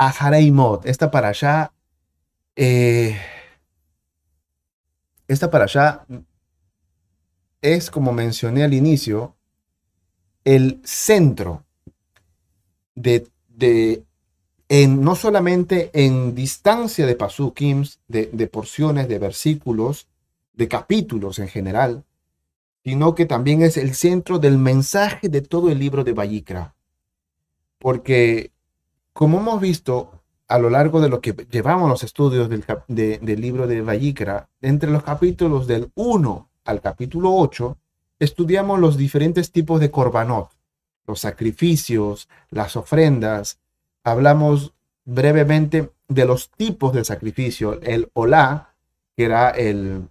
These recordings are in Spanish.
Ahareimot. Esta para allá, eh, esta para allá es, como mencioné al inicio, el centro de, de en, no solamente en distancia de pasukims, de, de porciones, de versículos, de capítulos en general, sino que también es el centro del mensaje de todo el libro de Vallicra. Porque, como hemos visto a lo largo de lo que llevamos los estudios del, libro de Vallicra, entre los capítulos del 1 al capítulo 8, estudiamos los diferentes tipos de korbanot, los sacrificios, las ofrendas. Hablamos brevemente de los tipos de sacrificio, el olá, que era el,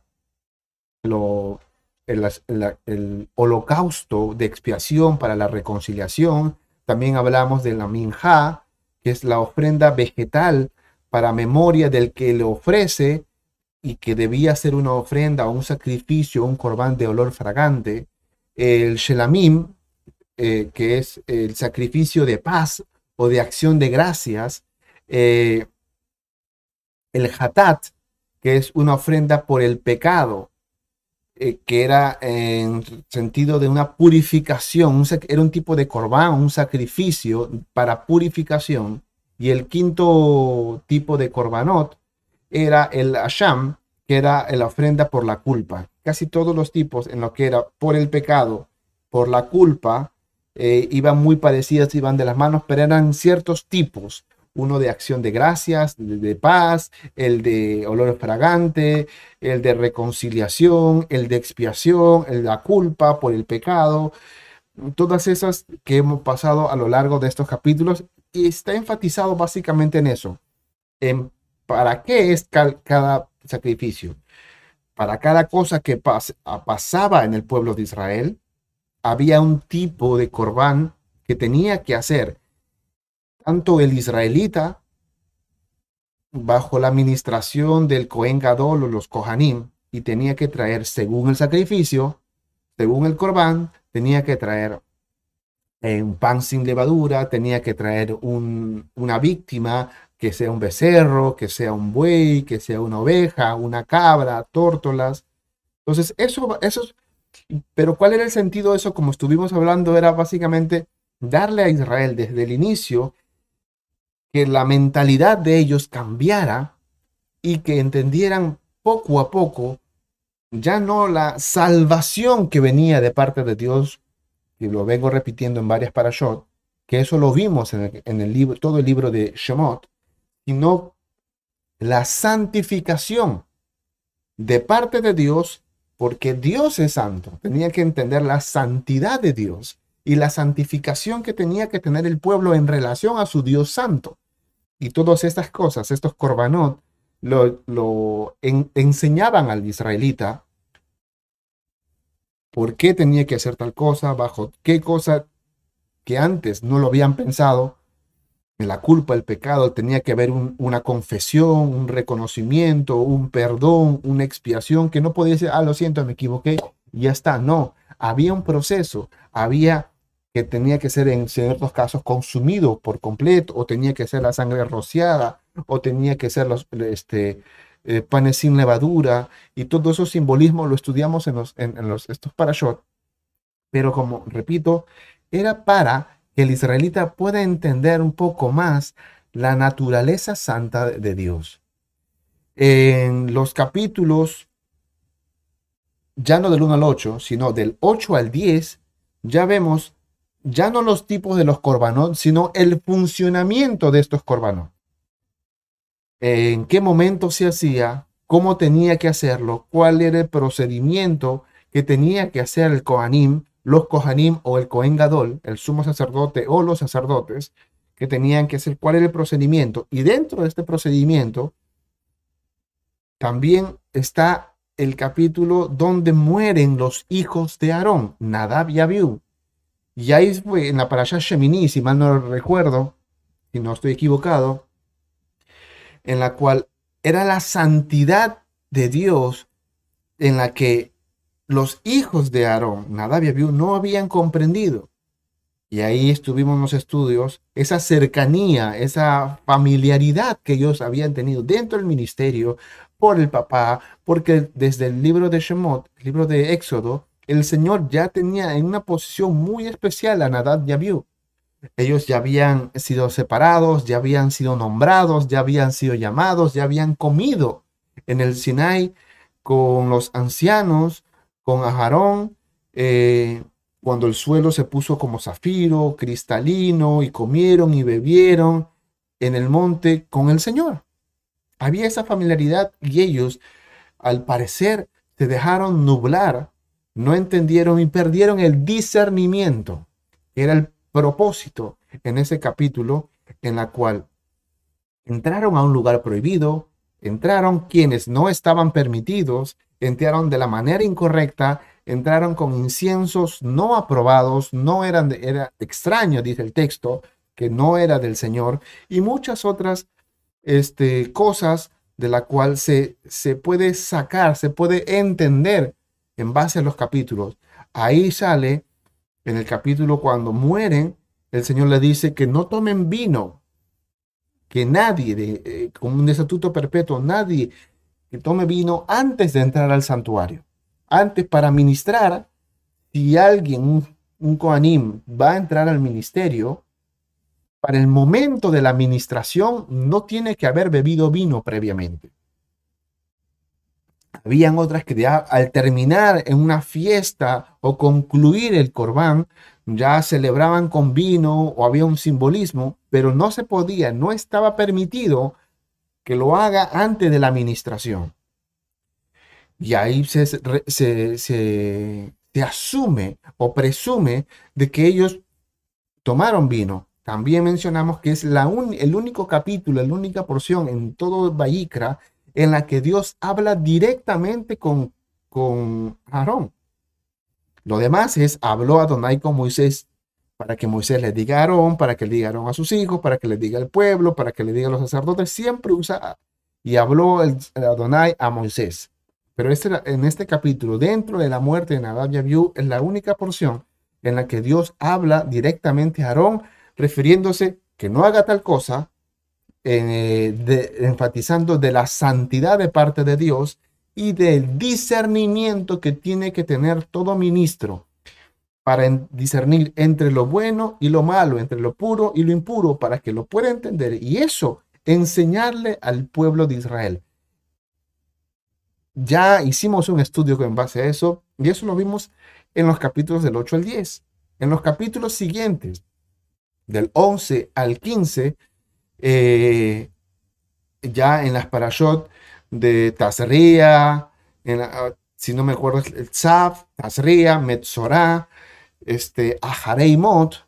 holocausto de expiación para la reconciliación. También hablamos de la minja, que es la ofrenda vegetal para memoria del que le ofrece y que debía ser una ofrenda o un sacrificio, un corbán de olor fragante. El shelamim, eh, que es el sacrificio de paz o de acción de gracias. Eh, el hatat, que es una ofrenda por el pecado, eh, que era en sentido de una purificación, era un tipo de corbán, un sacrificio para purificación. Y el quinto tipo de corbanot era el asham, que era la ofrenda por la culpa. Casi todos los tipos en lo que era por el pecado, por la culpa, eh, iban muy parecidas, iban de las manos, pero eran ciertos tipos uno de acción de gracias, de, paz, el de olor fragante, el de reconciliación, el de expiación, el de la culpa por el pecado, todas esas que hemos pasado a lo largo de estos capítulos y está enfatizado básicamente en eso, en para qué es cada sacrificio. Para cada cosa que pasaba en el pueblo de Israel, había un tipo de corbán que tenía que hacer tanto el israelita, bajo la administración del Cohen Gadol o los Kohanim, y tenía que traer, según el sacrificio, según el corbán, tenía que traer eh, un pan sin levadura, tenía que traer una víctima, que sea un becerro, que sea un buey, que sea una oveja, una cabra, tórtolas. Entonces, eso, eso, pero ¿cuál era el sentido de eso? Como estuvimos hablando, era básicamente darle a Israel desde el inicio que la mentalidad de ellos cambiara y que entendieran poco a poco ya no la salvación que venía de parte de Dios, y lo vengo repitiendo en varias parashot, que eso lo vimos en el, libro, todo el libro de Shemot, sino la santificación de parte de Dios, porque Dios es santo. Tenía que entender la santidad de Dios y la santificación que tenía que tener el pueblo en relación a su Dios santo. Y todas estas cosas, estos korbanot, lo, enseñaban al israelita por qué tenía que hacer tal cosa, bajo qué cosa que antes no lo habían pensado, en la culpa, el pecado, tenía que haber una confesión, un reconocimiento, un perdón, una expiación, que no podía decir, ah, lo siento, me equivoqué, y ya está. No, había un proceso, había que tenía que ser en ciertos casos consumido por completo, o tenía que ser la sangre rociada, o tenía que ser los este, eh, panes sin levadura, y todo esos simbolismos lo estudiamos en, los, en, los, estos parashot. Pero como repito, era para que el israelita pueda entender un poco más la naturaleza santa de Dios. En los capítulos, ya no del 1 al 8, sino del 8 al 10, ya vemos ya no los tipos de los corbanot, sino el funcionamiento de estos corbanot. En qué momento se hacía, cómo tenía que hacerlo, cuál era el procedimiento que tenía que hacer el Kohanim, los Kohanim o el Kohen Gadol, el sumo sacerdote o los sacerdotes, que tenían que hacer, cuál era el procedimiento. Y dentro de este procedimiento también está el capítulo donde mueren los hijos de Aarón, Nadab y Abiú. Y ahí fue en la parasha Shemini, si mal no recuerdo, si no estoy equivocado, en la cual era la santidad de Dios en la que los hijos de Aarón, Nadab y Abiú, no habían comprendido. y ahí estuvimos en los estudios, esa cercanía, esa familiaridad que ellos habían tenido dentro del ministerio por el papá, porque desde el libro de Shemot, el libro de Éxodo, el Señor ya tenía en una posición muy especial a Nadab y Abiú. Ellos ya habían sido separados, ya habían sido nombrados, ya habían sido llamados, ya habían comido en el Sinai con los ancianos, con Aharón, eh, cuando el suelo se puso como zafiro, cristalino, y comieron y bebieron en el monte con el Señor. Había esa familiaridad y ellos, al parecer, se dejaron nublar, no entendieron y perdieron el discernimiento, era el propósito en ese capítulo en la cual entraron a un lugar prohibido, entraron quienes no estaban permitidos, entraron de la manera incorrecta entraron con inciensos no aprobados, no eran, de, era extraño, dice el texto, que no era del Señor, y muchas otras este, cosas de la cual se, se puede sacar, se puede entender en base a los capítulos. Ahí sale en el capítulo cuando mueren, el Señor le dice que no tomen vino, que nadie, de, eh, con un estatuto perpetuo, nadie tome vino antes de entrar al santuario. Antes, para ministrar, si alguien, un, un va a entrar al ministerio, para el momento de la administración no tiene que haber bebido vino previamente. Habían otras que ya al terminar en una fiesta o concluir el corbán, ya celebraban con vino o había un simbolismo, pero no se podía, no estaba permitido que lo haga antes de la administración. Y ahí se, se, asume o presume de que ellos tomaron vino. También mencionamos que es la el único capítulo, la única porción en todo Bayikra en la que Dios habla directamente con, con Aarón. Lo demás es, habló Adonai con Moisés para que Moisés le diga a Aarón, para que le diga a Aarón a sus hijos, para que le diga al pueblo, para que le diga a los sacerdotes. Siempre usa, y habló el Adonai a Moisés. Pero este, en este capítulo, dentro de la muerte de Nadab y Abiú, es la única porción en la que Dios habla directamente a Aarón, refiriéndose que no haga tal cosa, eh, enfatizando de la santidad de parte de Dios y del discernimiento que tiene que tener todo ministro para discernir entre lo bueno y lo malo, entre lo puro y lo impuro, para que lo pueda entender y eso enseñarle al pueblo de Israel. Ya hicimos un estudio en base a eso y eso lo vimos en los capítulos del 8 al 10. En los capítulos siguientes, del 11 al 15, eh, ya en las parashot de Tazria, ah, si no me acuerdo, el Tzav, Tazria, Metzorah, este, Ahareimot,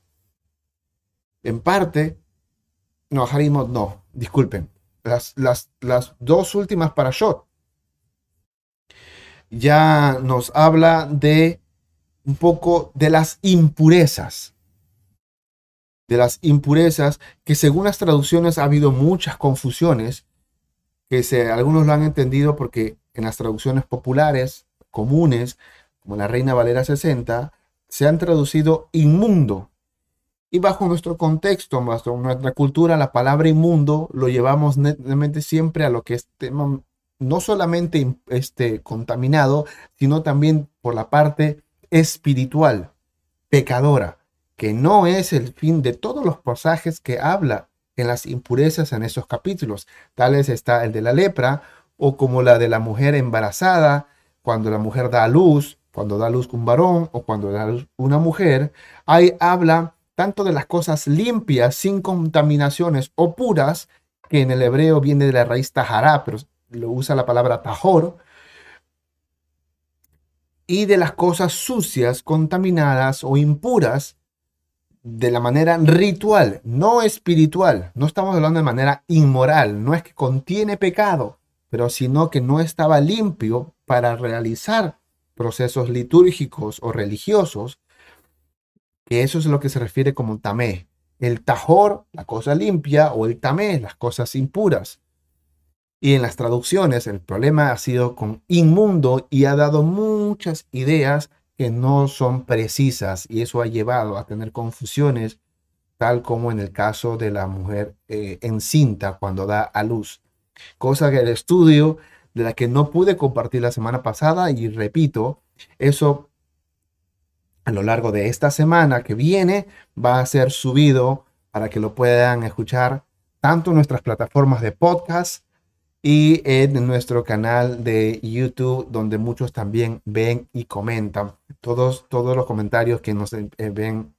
en parte, no, Ahareimot no, disculpen, las, las, las dos últimas parashot ya nos habla de un poco de las impurezas. De las impurezas que según las traducciones ha habido muchas confusiones, que se, algunos lo han entendido porque en las traducciones populares, comunes, como la Reina Valera 60, se han traducido inmundo. Y bajo nuestro contexto, bajo nuestra cultura, la palabra inmundo lo llevamos netamente siempre a lo que es tema no solamente este, contaminado, sino también por la parte espiritual, pecadora, que no es el fin de todos los pasajes que habla en las impurezas en esos capítulos. Tales está el de la lepra o como la de la mujer embarazada, cuando la mujer da a luz, cuando da a luz un varón o cuando da a luz una mujer. Ahí habla tanto de las cosas limpias, sin contaminaciones o puras, que en el hebreo viene de la raíz tajará, pero lo usa la palabra tajor, y de las cosas sucias, contaminadas o impuras de la manera ritual, no espiritual. No estamos hablando de manera inmoral, no es que contiene pecado, pero sino que no estaba limpio para realizar procesos litúrgicos o religiosos, que eso es lo que se refiere como tamé. El tajor, la cosa limpia, o el tamé, las cosas impuras. Y en las traducciones el problema ha sido con inmundo y ha dado muchas ideas que no son precisas y eso ha llevado a tener confusiones, tal como en el caso de la mujer eh, encinta cuando da a luz. Cosa que el estudio de la que no pude compartir la semana pasada y repito, eso a lo largo de esta semana que viene va a ser subido para que lo puedan escuchar tanto en nuestras plataformas de podcast y en nuestro canal de YouTube, donde muchos también ven y comentan. Todos, todos los comentarios que nos eh, ven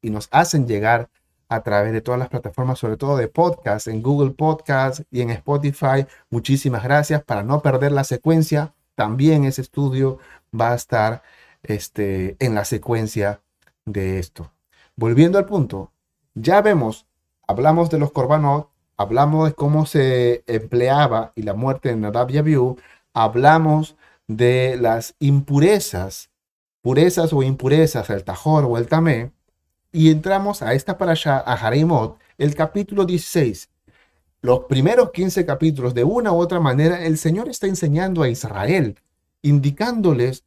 y nos hacen llegar a través de todas las plataformas, sobre todo de podcast, en Google Podcast y en Spotify. Muchísimas gracias. Para no perder la secuencia, también ese estudio va a estar este, en la secuencia de esto. Volviendo al punto, ya vemos, hablamos de los corbanot, hablamos de cómo se empleaba y la muerte de Nadab y Abiú, hablamos de las impurezas, purezas o impurezas, el tajor o el tamé, y entramos a esta para allá, a Jarimot, el capítulo 16. Los primeros 15 capítulos, de una u otra manera, el Señor está enseñando a Israel, indicándoles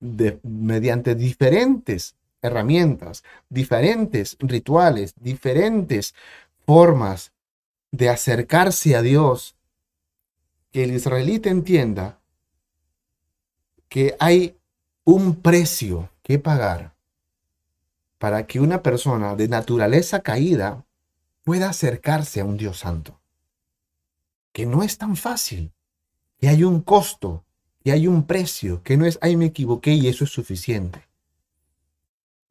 mediante diferentes herramientas, diferentes rituales, diferentes formas de acercarse a Dios, que el israelita entienda que hay un precio que pagar para que una persona de naturaleza caída pueda acercarse a un Dios santo. Que no es tan fácil, que hay un costo, que hay un precio, que no es, ay, me equivoqué y eso es suficiente.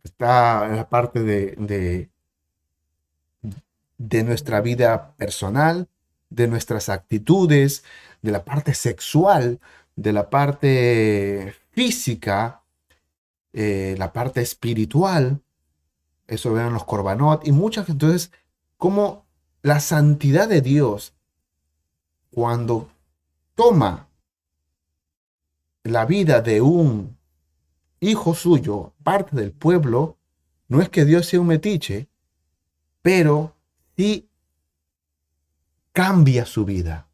Está en la parte de, de, de nuestra vida personal, de nuestras actitudes, de la parte sexual, de la parte física, eh, la parte espiritual. Eso ven los corbanot y muchas. Entonces, como la santidad de Dios, cuando toma la vida de un hijo suyo, parte del pueblo, no es que Dios sea un metiche, pero y cambia su vida,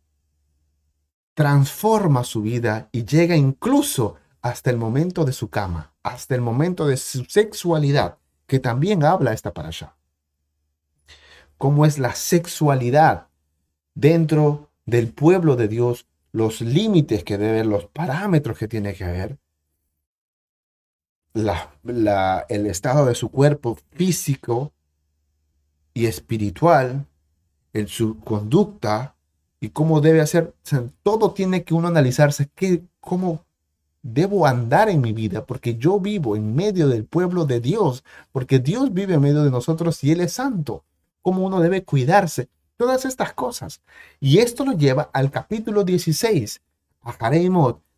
transforma su vida y llega incluso hasta el momento de su cama, hasta el momento de su sexualidad, que también habla esta para allá. ¿Cómo es la sexualidad dentro del pueblo de Dios? Los límites que debe haber, los parámetros que tiene que haber, el estado de su cuerpo físico, y espiritual, en su conducta y cómo debe hacer. todo tiene que uno analizarse qué, cómo debo andar en mi vida, porque yo vivo en medio del pueblo de Dios, porque Dios vive en medio de nosotros y Él es santo. Cómo uno debe cuidarse. Todas estas cosas. Y esto nos lleva al capítulo 16, a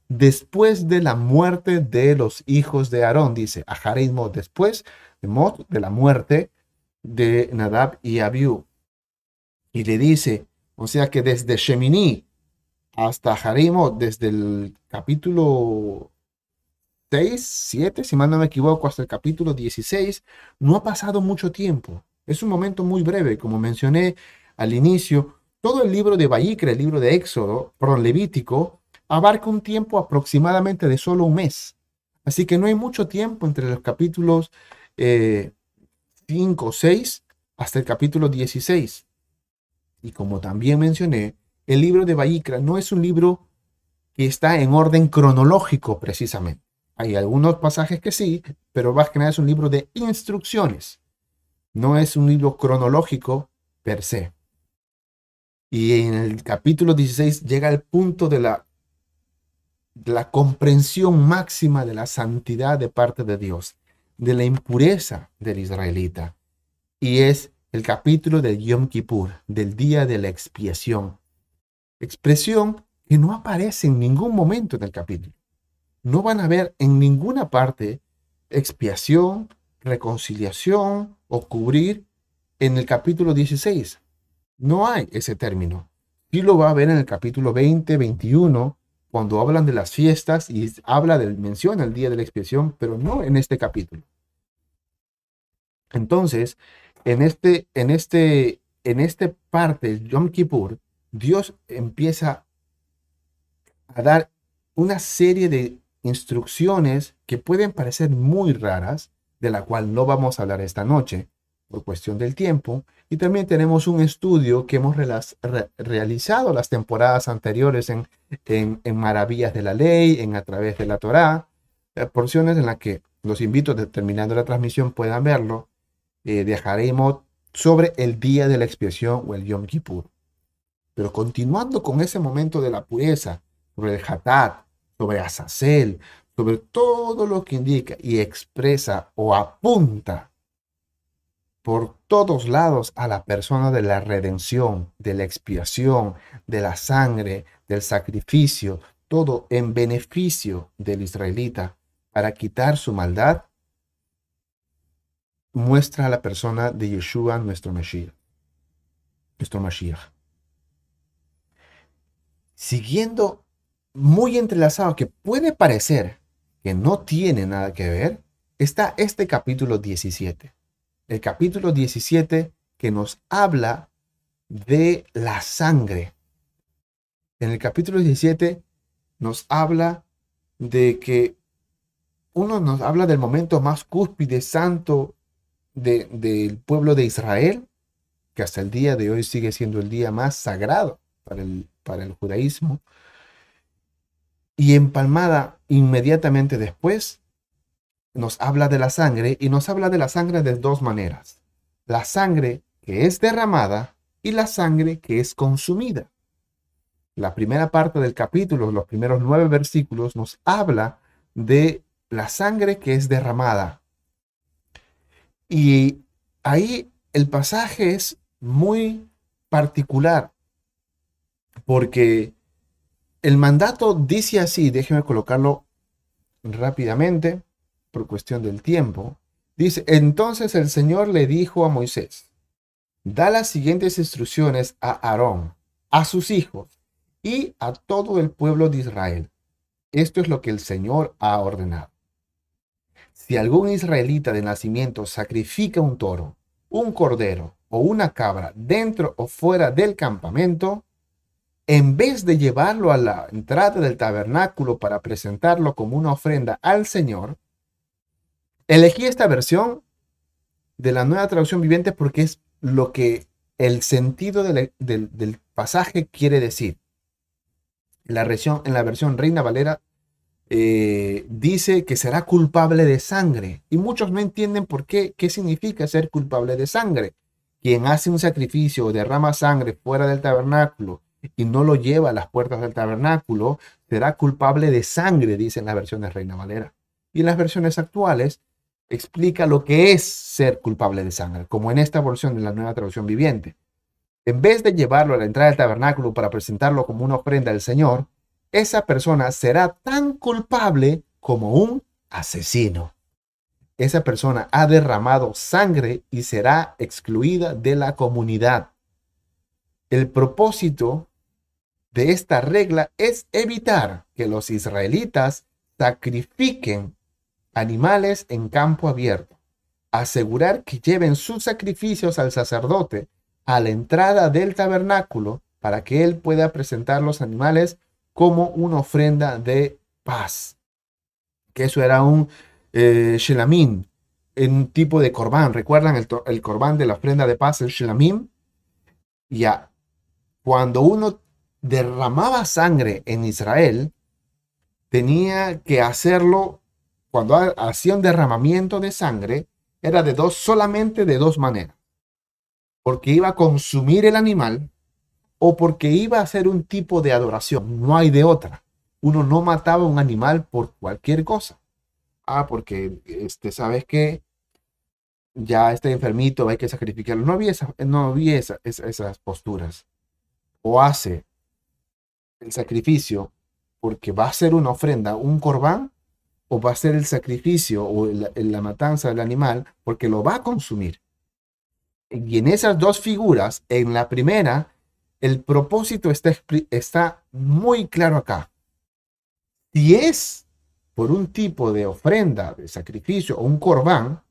después de la muerte de los hijos de Aarón, dice, a después de, de la muerte de Nadab y Abiú. Y le dice, o sea que desde Shemini hasta Jarimo, desde el capítulo 6, 7, si mal no me equivoco, hasta el capítulo 16, no ha pasado mucho tiempo. Es un momento muy breve, como mencioné al inicio. Todo el libro de Bayikra, el libro de Éxodo, perdón, Levítico, abarca un tiempo aproximadamente de solo un mes. Así que no hay mucho tiempo entre los capítulos eh, 5, 6 hasta el capítulo 16. Y como también mencioné, el libro de Bayikra no es un libro que está en orden cronológico precisamente. Hay algunos pasajes que sí, pero más que nada es un libro de instrucciones. No es un libro cronológico per se. Y en el capítulo 16 llega el punto de la, de la comprensión máxima de la santidad de parte de Dios de la impureza del israelita. Y es el capítulo del Yom Kippur, del día de la expiación. Expresión que no aparece en ningún momento en el capítulo. No van a ver en ninguna parte expiación, reconciliación o cubrir en el capítulo 16. No hay ese término. Sí lo va a ver en el capítulo 20, 21, cuando hablan de las fiestas y habla del, menciona el día de la expiación, pero no en este capítulo. Entonces, en este, en este, en este parte, Yom Kippur, Dios empieza a dar una serie de instrucciones que pueden parecer muy raras, de la cual no vamos a hablar esta noche por cuestión del tiempo. Y también tenemos un estudio que hemos realizado las temporadas anteriores en, en, Maravillas de la Ley, en A través de la Torá, eh, porciones en las que los invito, terminando la transmisión, puedan verlo. Eh, dejaremos sobre el día de la expiación o el Yom Kippur. Pero continuando con ese momento de la pureza, sobre el Hatat, sobre Azazel, sobre todo lo que indica y expresa o apunta por todos lados a la persona de la redención, de la expiación, de la sangre, del sacrificio, todo en beneficio del israelita para quitar su maldad, muestra a la persona de Yeshua, nuestro Mesías, nuestro Mashiach. Siguiendo muy entrelazado, que puede parecer que no tiene nada que ver, está este capítulo 17. El capítulo 17 que nos habla de la sangre. En el capítulo 17 nos habla de que uno nos habla del momento más cúspide, santo del pueblo de Israel, que hasta el día de hoy sigue siendo el día más sagrado para el, para el judaísmo. Y empalmada inmediatamente después, nos habla de la sangre y nos habla de la sangre de dos maneras. La sangre que es derramada y la sangre que es consumida. La primera parte del capítulo, los primeros nueve versículos, nos habla de la sangre que es derramada. Y ahí el pasaje es muy particular porque el mandato dice así, déjeme colocarlo rápidamente por cuestión del tiempo. Dice, entonces el Señor le dijo a Moisés, da las siguientes instrucciones a Aarón, a sus hijos y a todo el pueblo de Israel. Esto es lo que el Señor ha ordenado. Si algún israelita de nacimiento sacrifica un toro, un cordero o una cabra dentro o fuera del campamento, en vez de llevarlo a la entrada del tabernáculo para presentarlo como una ofrenda al Señor, elegí esta versión de la nueva traducción viviente porque es lo que el sentido del, pasaje quiere decir. La versión, en la versión Reina Valera eh, dice que será culpable de sangre y muchos no entienden por qué, qué significa ser culpable de sangre. Quien hace un sacrificio o derrama sangre fuera del tabernáculo y no lo lleva a las puertas del tabernáculo, será culpable de sangre, dicen las versiones Reina Valera. Y en las versiones actuales explica lo que es ser culpable de sangre, como en esta versión de la nueva traducción viviente. En vez de llevarlo a la entrada del tabernáculo para presentarlo como una ofrenda al Señor, esa persona será tan culpable como un asesino. Esa persona ha derramado sangre y será excluida de la comunidad. El propósito de esta regla es evitar que los israelitas sacrifiquen animales en campo abierto, asegurar que lleven sus sacrificios al sacerdote a la entrada del tabernáculo para que él pueda presentar los animales como una ofrenda de paz. Que eso era un eh, un tipo de corbán. ¿Recuerdan el, el corbán de la ofrenda de paz, el shelamim? Ya, cuando uno derramaba sangre en Israel, tenía que hacerlo, cuando hacía un derramamiento de sangre, era de dos, solamente de dos maneras. Porque iba a consumir el animal o porque iba a hacer un tipo de adoración. No hay de otra. Uno no mataba un animal por cualquier cosa. Ah, porque, este, ¿sabes qué? Ya está enfermito, hay que sacrificarlo. No había, no había esas posturas o hace el sacrificio porque va a ser una ofrenda, un corbán, o va a ser el sacrificio o la matanza del animal porque lo va a consumir. Y en esas dos figuras, en la primera, el propósito está, está muy claro acá. Si es por un tipo de ofrenda, de sacrificio o un corbán,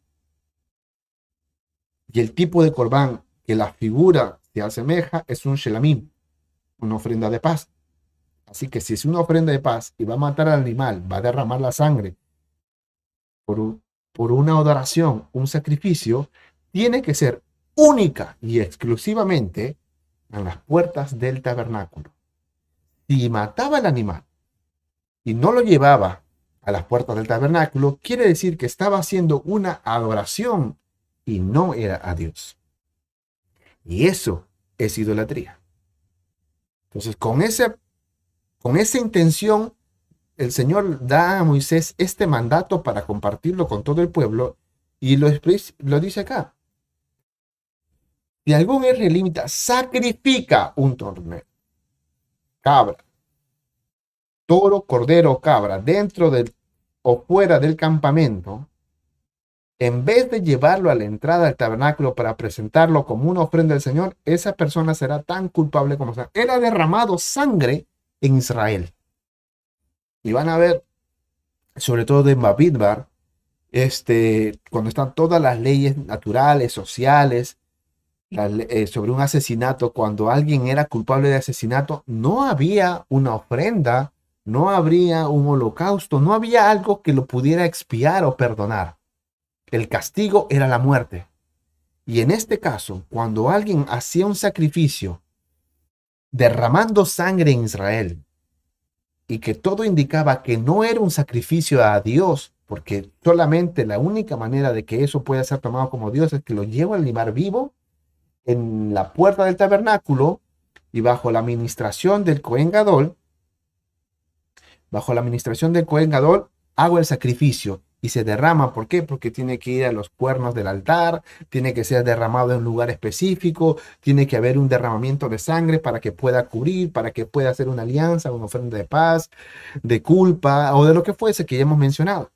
y el tipo de corbán que la figura se asemeja es un shelamim, una ofrenda de paz. Así que si es una ofrenda de paz y va a matar al animal, va a derramar la sangre por, una adoración, un sacrificio, tiene que ser única y exclusivamente en las puertas del tabernáculo. Si mataba al animal y no lo llevaba a las puertas del tabernáculo, quiere decir que estaba haciendo una adoración y no era a Dios. Y eso es idolatría. Entonces, con, ese, con esa intención, el Señor da a Moisés este mandato para compartirlo con todo el pueblo y lo, lo dice acá. Si algún israelita sacrifica un torneo, cabra, toro, cordero cabra dentro del o fuera del campamento, en vez de llevarlo a la entrada del tabernáculo para presentarlo como una ofrenda al Señor, esa persona será tan culpable como sea. Era derramado sangre en Israel. Y van a ver, sobre todo en Babidbar, este, cuando están todas las leyes naturales, sociales, eh, sobre un asesinato, cuando alguien era culpable de asesinato, no había una ofrenda, no habría un holocausto, no había algo que lo pudiera expiar o perdonar. El castigo era la muerte. Y en este caso, cuando alguien hacía un sacrificio derramando sangre en Israel y que todo indicaba que no era un sacrificio a Dios, porque solamente la única manera de que eso pueda ser tomado como Dios es que lo lleva al animal vivo en la puerta del tabernáculo y bajo la administración del Cohen Gadol, bajo la administración del Cohen Gadol, hago el sacrificio y se derrama. ¿Por qué? Porque tiene que ir a los cuernos del altar, tiene que ser derramado en un lugar específico, tiene que haber un derramamiento de sangre para que pueda cubrir, para que pueda hacer una alianza, una ofrenda de paz, de culpa o de lo que fuese que ya hemos mencionado.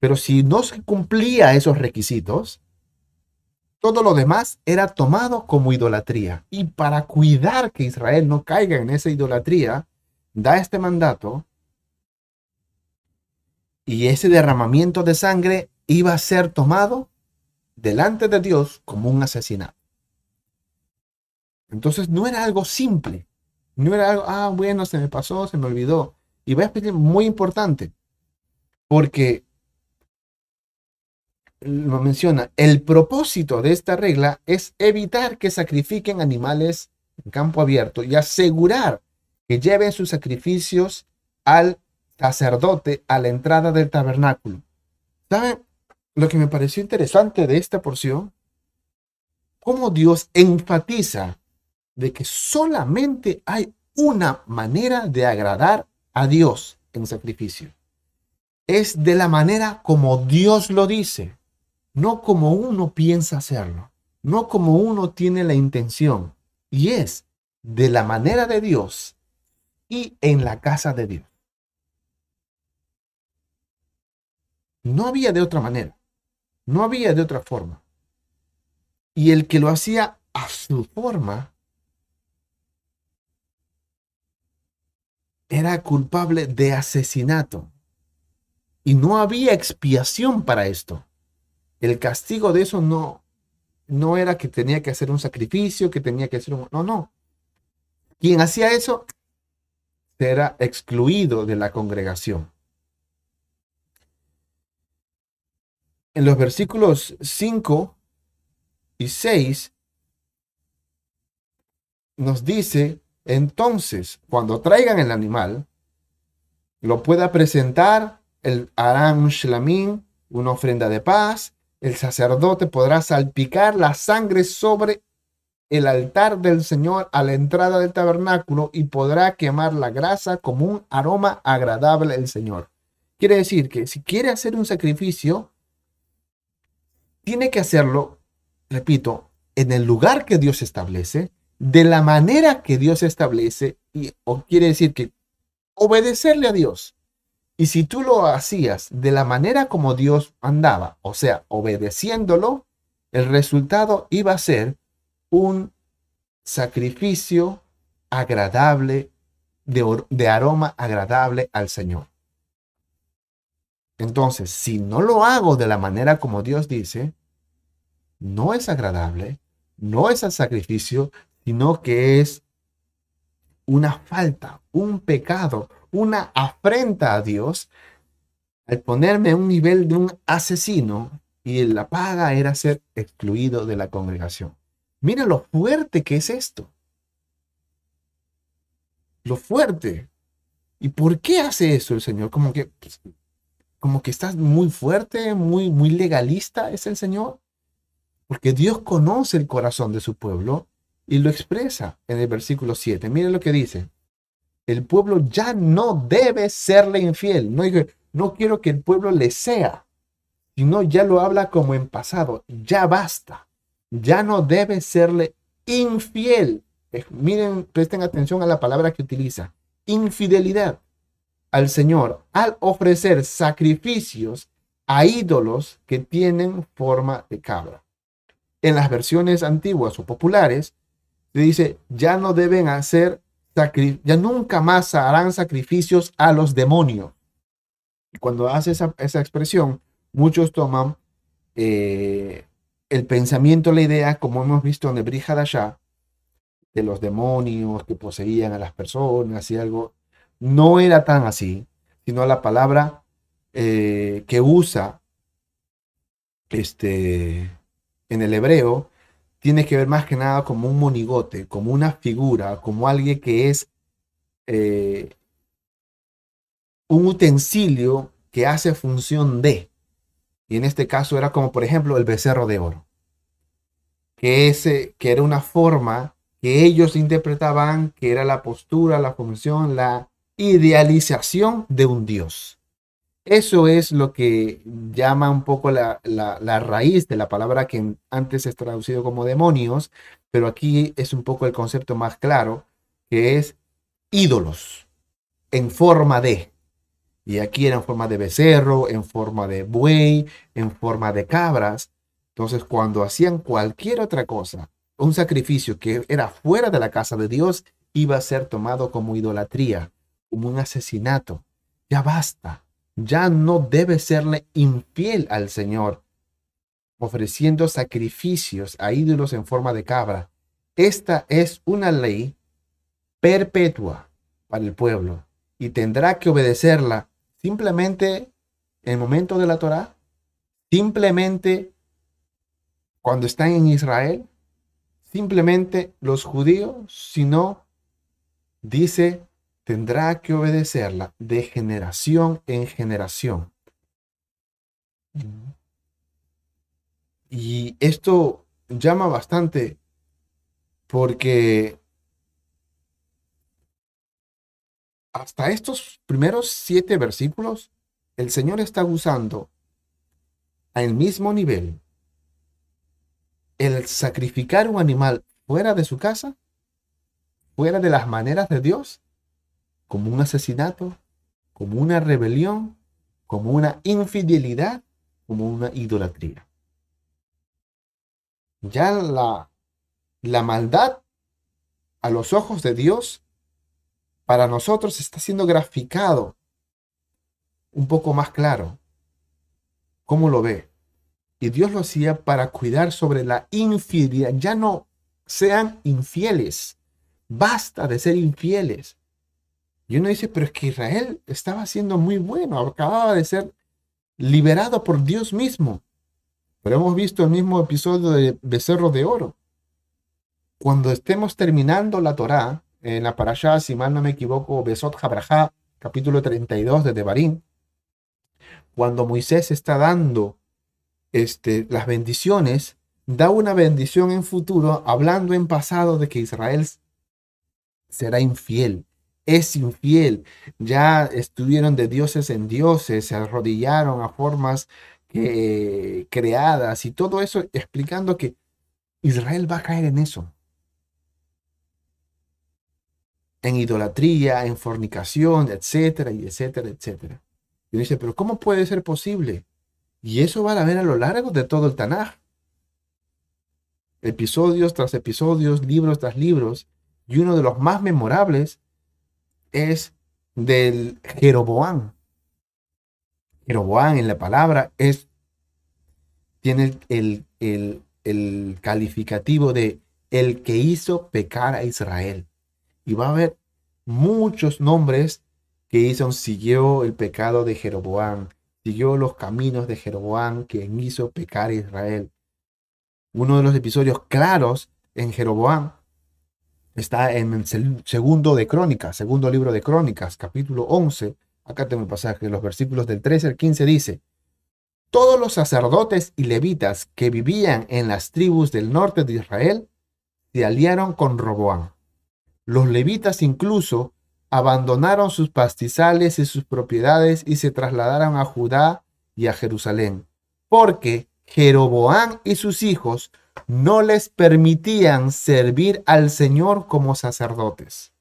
Pero si no se cumplía esos requisitos, todo lo demás era tomado como idolatría. Y para cuidar que Israel no caiga en esa idolatría, da este mandato y ese derramamiento de sangre iba a ser tomado delante de Dios como un asesinato. Entonces no era algo simple, no era algo, ah, bueno, se me pasó, se me olvidó. Y voy a explicar muy importante, porque lo menciona, el propósito de esta regla es evitar que sacrifiquen animales en campo abierto y asegurar que lleven sus sacrificios al sacerdote a la entrada del tabernáculo. ¿Saben lo que me pareció interesante de esta porción? Cómo Dios enfatiza de que solamente hay una manera de agradar a Dios en sacrificio. Es de la manera como Dios lo dice, no como uno piensa hacerlo, no como uno tiene la intención, y es de la manera de Dios y en la casa de Dios. No había de otra manera. No había de otra forma. Y el que lo hacía a su forma era culpable de asesinato. Y no había expiación para esto. El castigo de eso no, no era que tenía que hacer un sacrificio, que tenía que hacer un... No, no. Quien hacía eso era excluido de la congregación. En los versículos 5 y 6 nos dice, entonces, cuando traigan el animal, lo pueda presentar el Aram Shlamim, una ofrenda de paz, el sacerdote podrá salpicar la sangre sobre el altar del Señor a la entrada del tabernáculo y podrá quemar la grasa como un aroma agradable al Señor. Quiere decir que si quiere hacer un sacrificio, tiene que hacerlo, repito, en el lugar que Dios establece, de la manera que Dios establece, y o quiere decir que obedecerle a Dios. Y si tú lo hacías de la manera como Dios andaba, o sea, obedeciéndolo, el resultado iba a ser un sacrificio agradable, de, de aroma agradable al Señor. Entonces, si no lo hago de la manera como Dios dice, no es agradable, no es el sacrificio, sino que es una falta, un pecado, una afrenta a Dios, al ponerme a un nivel de un asesino y la paga era ser excluido de la congregación. Mira lo fuerte que es esto. Lo fuerte. ¿Y por qué hace eso el Señor? Como que, como que estás muy fuerte, muy, muy legalista es el Señor. Porque Dios conoce el corazón de su pueblo y lo expresa en el versículo 7. Miren lo que dice. El pueblo ya no debe serle infiel. No, no quiero que el pueblo le sea, sino ya lo habla como en pasado. Ya basta. Ya no debe serle infiel. Miren, presten atención a la palabra que utiliza. Infidelidad al Señor al ofrecer sacrificios a ídolos que tienen forma de cabra. En las versiones antiguas o populares, se dice, ya no deben hacer, ya nunca más harán sacrificios a los demonios. Cuando hace esa, expresión, muchos toman eh, el pensamiento, la idea, como hemos visto en el Brihadashah, de los demonios que poseían a las personas y algo, no era tan así, sino la palabra eh, que usa este, en el hebreo tiene que ver más que nada como un monigote, como una figura, como alguien que es eh, un utensilio que hace función de. Y en este caso era como, por ejemplo, el becerro de oro, que, ese, que era una forma que ellos interpretaban que era la postura, la función, la idealización de un Dios. Eso es lo que llama un poco la, raíz de la palabra que antes es traducido como demonios, pero aquí es un poco el concepto más claro, que es ídolos en forma de. Y aquí era en forma de becerro, en forma de buey, en forma de cabras. Entonces, cuando hacían cualquier otra cosa, un sacrificio que era fuera de la casa de Dios, iba a ser tomado como idolatría, como un asesinato. Ya basta ya no debe serle infiel al Señor, ofreciendo sacrificios a ídolos en forma de cabra. Esta es una ley perpetua para el pueblo y tendrá que obedecerla simplemente en el momento de la Torah, simplemente cuando están en Israel, simplemente los judíos, sino dice tendrá que obedecerla de generación en generación. Y esto llama bastante porque hasta estos primeros siete versículos, el Señor está usando al mismo nivel el sacrificar un animal fuera de su casa, fuera de las maneras de Dios, como un asesinato, como una rebelión, como una infidelidad, como una idolatría. Ya la, la maldad a los ojos de Dios para nosotros está siendo graficado un poco más claro. ¿Cómo lo ve? Y Dios lo hacía para cuidar sobre la infidelidad. Ya no sean infieles. Basta de ser infieles. Y uno dice, pero es que Israel estaba siendo muy bueno, acababa de ser liberado por Dios mismo. Pero hemos visto el mismo episodio de Becerro de Oro. Cuando estemos terminando la Torá, en la parashá, si mal no me equivoco, Besot Habrajá, capítulo 32 de Devarim, cuando Moisés está dando este, las bendiciones, da una bendición en futuro, hablando en pasado de que Israel será infiel es infiel. Ya estuvieron de dioses en dioses, se arrodillaron a formas creadas y todo eso explicando que Israel va a caer en eso. En idolatría, en fornicación, etcétera, y etcétera, etcétera. Y dice, pero ¿cómo puede ser posible? Y eso va a ver a lo largo de todo el Tanaj. Episodios tras episodios, libros tras libros. Y uno de los más memorables es del Jeroboán. Jeroboán en la palabra es, tiene el, el, el calificativo de el que hizo pecar a Israel. Y va a ver muchos nombres que hizo, siguió el pecado de Jeroboam, siguió los caminos de Jeroboam, quien hizo pecar a Israel. Uno de los episodios claros en Jeroboam está en el segundo de Crónicas, segundo libro de Crónicas, capítulo 11. Acá tengo el pasaje, los versículos del 13 al 15 dice, todos los sacerdotes y levitas que vivían en las tribus del norte de Israel se aliaron con Roboam. Los levitas incluso abandonaron sus pastizales y sus propiedades y se trasladaron a Judá y a Jerusalén, porque Jeroboam y sus hijos no les permitían servir al Señor como sacerdotes.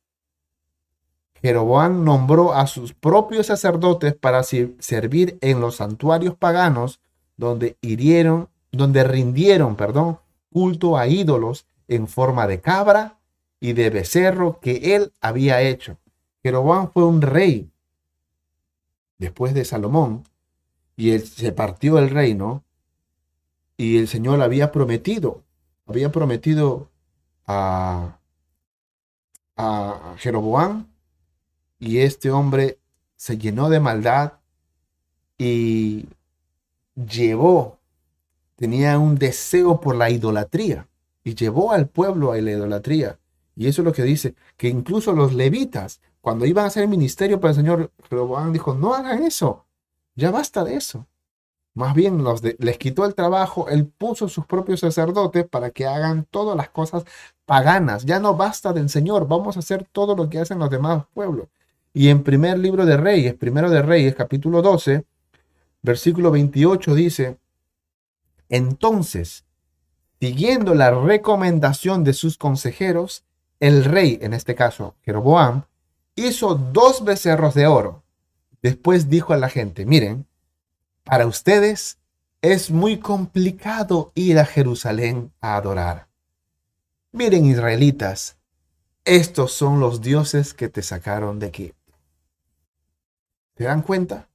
Jeroboam nombró a sus propios sacerdotes para servir en los santuarios paganos donde hirieron, donde rindieron, perdón, culto a ídolos en forma de cabra y de becerro que él había hecho. Jeroboam fue un rey después de Salomón y él se partió el reino y el Señor había prometido, había prometido a, Jeroboam y este hombre se llenó de maldad y llevó, tenía un deseo por la idolatría y llevó al pueblo a la idolatría. Y eso es lo que dice, que incluso los levitas, cuando iban a hacer el ministerio para el Señor, Jeroboam dijo, no hagan eso, ya basta de eso. Más bien los les quitó el trabajo, él puso sus propios sacerdotes para que hagan todas las cosas paganas. Ya no basta del Señor, vamos a hacer todo lo que hacen los demás pueblos. Y en primer libro de Reyes, primero de Reyes, capítulo 12, versículo 28 dice, entonces, siguiendo la recomendación de sus consejeros, el rey, en este caso Jeroboam, hizo dos becerros de oro. Después dijo a la gente, miren, para ustedes es muy complicado ir a Jerusalén a adorar. Miren, israelitas, estos son los dioses que te sacaron de aquí. ¿Te dan cuenta?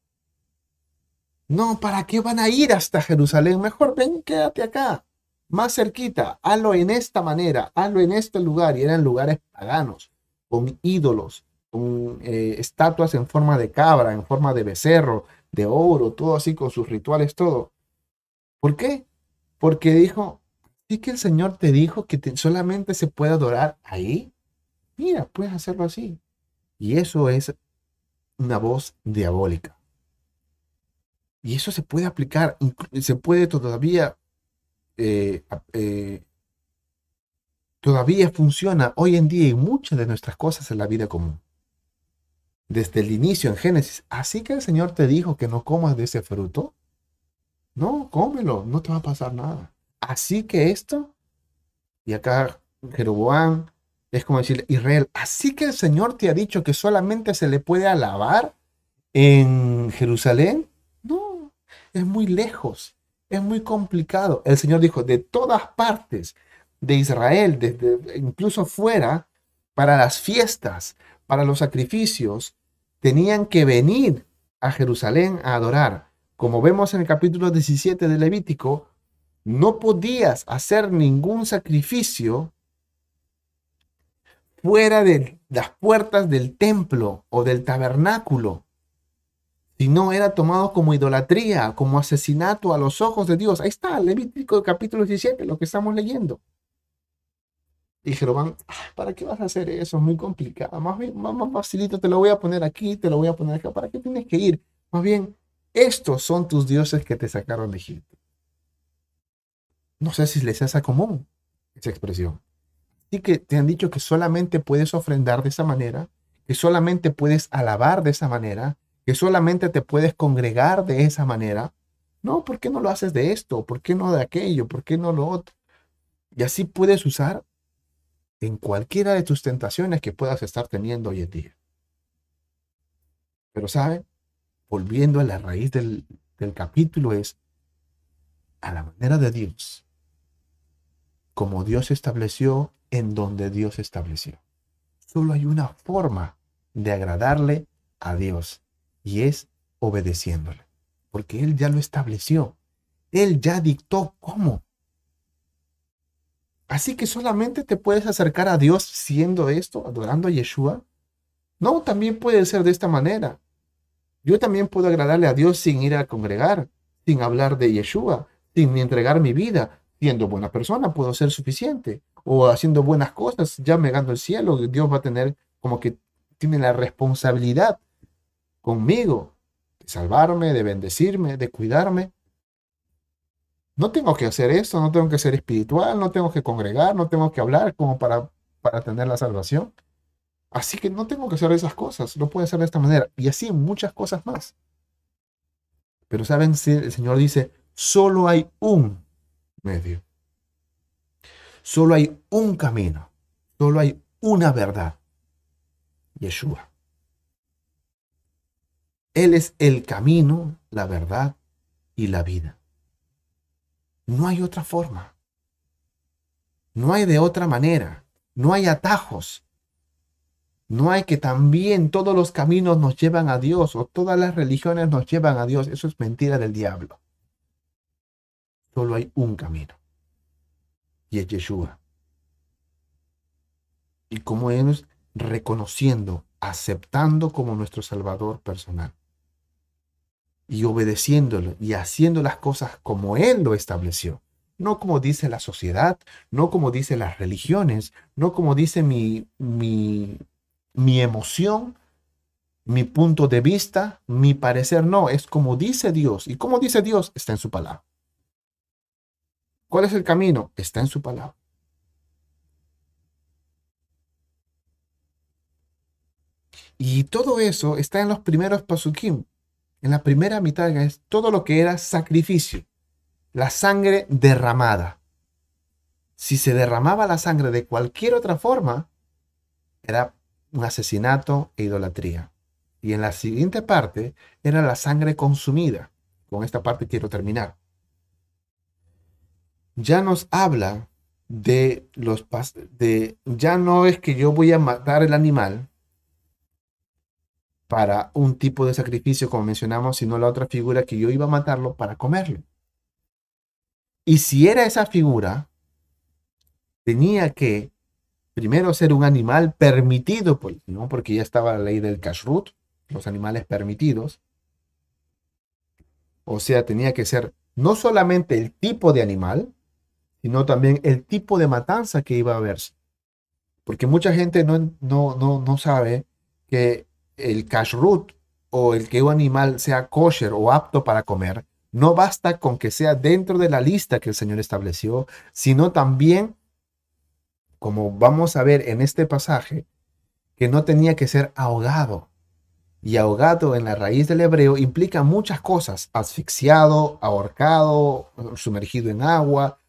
No, ¿para qué van a ir hasta Jerusalén? Mejor ven, quédate acá, más cerquita. Hazlo en esta manera, hazlo en este lugar. Y eran lugares paganos, con ídolos, con eh, estatuas en forma de cabra, en forma de becerro, de oro, todo así con sus rituales, todo. ¿Por qué? Porque dijo, sí que el Señor te dijo que solamente se puede adorar ahí. Mira, puedes hacerlo así. Y eso es una voz diabólica. Y eso se puede aplicar, se puede todavía, eh, eh, todavía funciona hoy en día en muchas de nuestras cosas en la vida común. Desde el inicio en Génesis, así que el Señor te dijo que no comas de ese fruto. No, cómelo, no te va a pasar nada. Así que esto, y acá Jeroboam es como decir, Israel, así que el Señor te ha dicho que solamente se le puede alabar en Jerusalén. No, es muy lejos, es muy complicado. El Señor dijo, de todas partes de Israel, desde incluso fuera, para las fiestas, para los sacrificios, tenían que venir a Jerusalén a adorar. Como vemos en el capítulo 17 de Levítico, no podías hacer ningún sacrificio fuera de las puertas del templo o del tabernáculo, no era tomado como idolatría, como asesinato a los ojos de Dios. Ahí está, Levítico capítulo 17, lo que estamos leyendo. Y Jeroboam, ¿para qué vas a hacer eso? Es muy complicado. Más bien, más facilito, te lo voy a poner aquí, te lo voy a poner acá. ¿Para qué tienes que ir? Más bien, estos son tus dioses que te sacaron de Egipto. No sé si les hace común esa expresión que te han dicho que solamente puedes ofrendar de esa manera, que solamente puedes alabar de esa manera, que solamente te puedes congregar de esa manera. No, ¿por qué no lo haces de esto? ¿Por qué no de aquello? ¿Por qué no lo otro? Y así puedes usar en cualquiera de tus tentaciones que puedas estar teniendo hoy en día. Pero, ¿saben? Volviendo a la raíz del, del capítulo es a la manera de Dios, como Dios estableció en donde Dios estableció. Solo hay una forma de agradarle a Dios y es obedeciéndole, porque Él ya lo estableció. Él ya dictó cómo. Así que solamente te puedes acercar a Dios siendo esto, adorando a Yeshua, No, también puede ser de esta manera. Yo también puedo agradarle a Dios sin ir a congregar, sin hablar de Yeshua, sin entregar mi vida. Siendo buena persona puedo ser suficiente. O haciendo buenas cosas, ya me gano el cielo. Dios va a tener como que tiene la responsabilidad conmigo de salvarme, de bendecirme, de cuidarme. No tengo que hacer eso, no tengo que ser espiritual, no tengo que congregar, no tengo que hablar como para, para tener la salvación. Así que no tengo que hacer esas cosas, lo puedo hacer de esta manera. Y así muchas cosas más. Pero saben, el Señor dice, solo hay un medio. Solo hay un camino. Solo hay una verdad. Yeshua. Él es el camino, la verdad y la vida. No hay otra forma. No hay de otra manera. No hay atajos. No hay que también todos los caminos nos llevan a Dios o todas las religiones nos llevan a Dios. Eso es mentira del diablo. Solo hay un camino. Y es Yeshua. Y como es reconociendo, aceptando como nuestro Salvador personal. Y obedeciéndolo y haciendo las cosas como Él lo estableció. No como dice la sociedad, no como dicen las religiones, no como dice mi, mi, mi emoción, mi punto de vista, mi parecer, no, es como dice Dios. Y como dice Dios, está en su palabra. ¿Cuál es el camino? Está en su palabra. Y todo eso está en los primeros pasukim. En la primera mitad es todo lo que era sacrificio, la sangre derramada. Si se derramaba la sangre de cualquier otra forma, era un asesinato e idolatría. Y en la siguiente parte era la sangre consumida. Con esta parte quiero terminar. Ya nos habla de los de ya no es que yo voy a matar el animal para un tipo de sacrificio como mencionamos, sino la otra figura que yo iba a matarlo para comerlo. Y si era esa figura, tenía que primero ser un animal permitido, ¿no? porque ya estaba la ley del kashrut, los animales permitidos. O sea, tenía que ser no solamente el tipo de animal, sino también el tipo de matanza que iba a verse. Porque mucha gente no, no, no, no sabe que el kashrut o el que un animal sea kosher o apto para comer, no basta con que sea dentro de la lista que el Señor estableció, sino también como vamos a ver en este pasaje, que no tenía que ser ahogado. Y ahogado en la raíz del hebreo implica muchas cosas, asfixiado, ahorcado, sumergido en agua.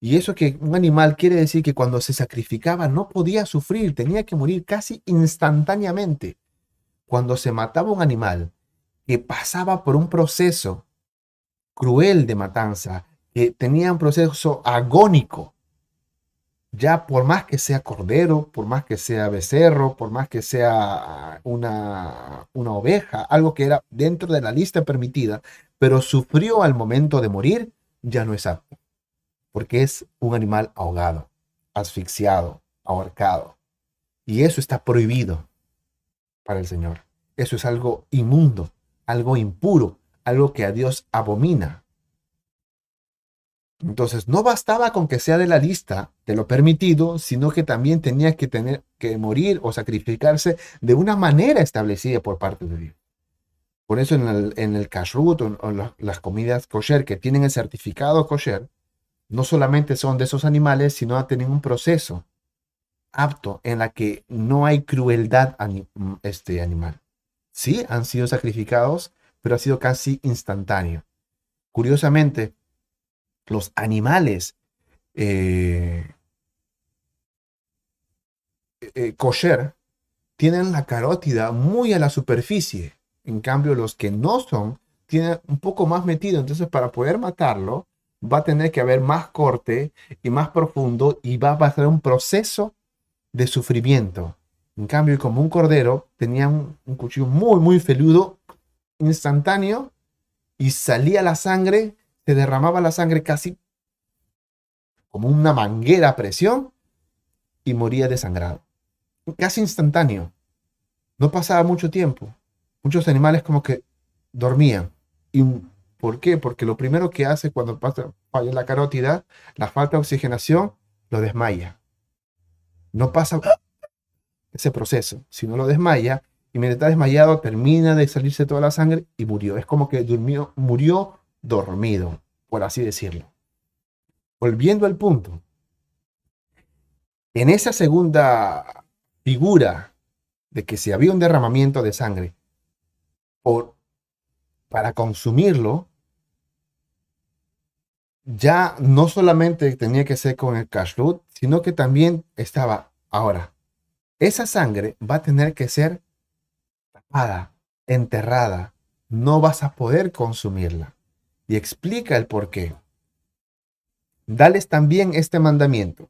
Y eso que un animal quiere decir que cuando se sacrificaba no podía sufrir, tenía que morir casi instantáneamente. Cuando se mataba un animal que pasaba por un proceso cruel de matanza, que tenía un proceso agónico, ya por más que sea cordero, por más que sea becerro, por más que sea una, una oveja, algo que era dentro de la lista permitida, pero sufrió al momento de morir, ya no es apto, porque es un animal ahogado, asfixiado, ahorcado. Y eso está prohibido para el Señor. Eso es algo inmundo, algo impuro, algo que a Dios abomina. Entonces, no bastaba con que sea de la lista de lo permitido, sino que también tenía que tener que morir o sacrificarse de una manera establecida por parte de Dios. Por eso en el, en el kashrut o, las comidas kosher que tienen el certificado kosher, no solamente son de esos animales, sino tienen un proceso apto en la que no hay crueldad este animal. Sí, han sido sacrificados, pero ha sido casi instantáneo. Curiosamente, los animales eh, eh, kosher tienen la carótida muy a la superficie. En cambio, los que no son tienen un poco más metido. Entonces, para poder matarlo, va a tener que haber más corte y más profundo y va a ser un proceso de sufrimiento. En cambio, como un cordero tenía un, cuchillo muy, muy feludo, instantáneo, y salía la sangre se derramaba la sangre casi como una manguera a presión y moría desangrado. Casi instantáneo. no pasaba mucho tiempo. Muchos animales como que dormían. ¿Y por qué? Porque lo primero que hace cuando falla la carótida, la falta de oxigenación, lo desmaya. No pasa ese proceso, si no lo desmaya, y mientras está desmayado termina de salirse toda la sangre y murió. Es como que durmió, murió dormido, por así decirlo. Volviendo al punto, en esa segunda figura de que si había un derramamiento de sangre por, para consumirlo, ya no solamente tenía que ser con el kashrut, sino que también estaba ahora. Esa sangre va a tener que ser tapada, enterrada. No vas a poder consumirla. Y explica el por qué. Dales también este mandamiento.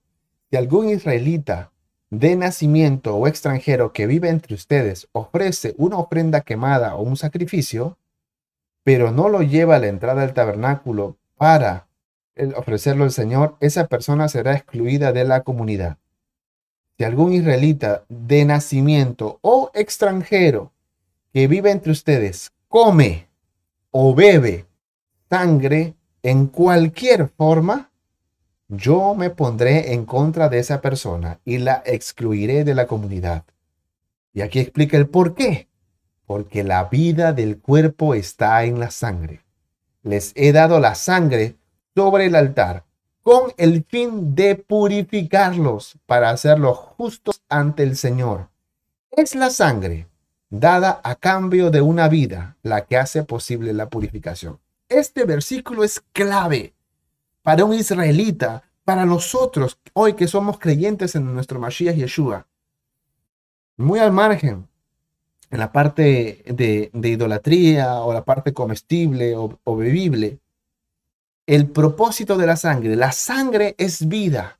Si algún israelita de nacimiento o extranjero que vive entre ustedes ofrece una ofrenda quemada o un sacrificio, pero no lo lleva a la entrada del tabernáculo para ofrecerlo al Señor, esa persona será excluida de la comunidad. Si algún israelita de nacimiento o extranjero que vive entre ustedes come o bebe sangre en cualquier forma, yo me pondré en contra de esa persona y la excluiré de la comunidad. Y aquí explica el por qué. Porque la vida del cuerpo está en la sangre. Les he dado la sangre sobre el altar con el fin de purificarlos para hacerlos justos ante el Señor. Es la sangre dada a cambio de una vida la que hace posible la purificación. Este versículo es clave para un israelita, para nosotros, hoy que somos creyentes en nuestro Mashiach Yeshua. Muy al margen, en la parte de, idolatría o la parte comestible o, o bebible, el propósito de la sangre, la sangre es vida.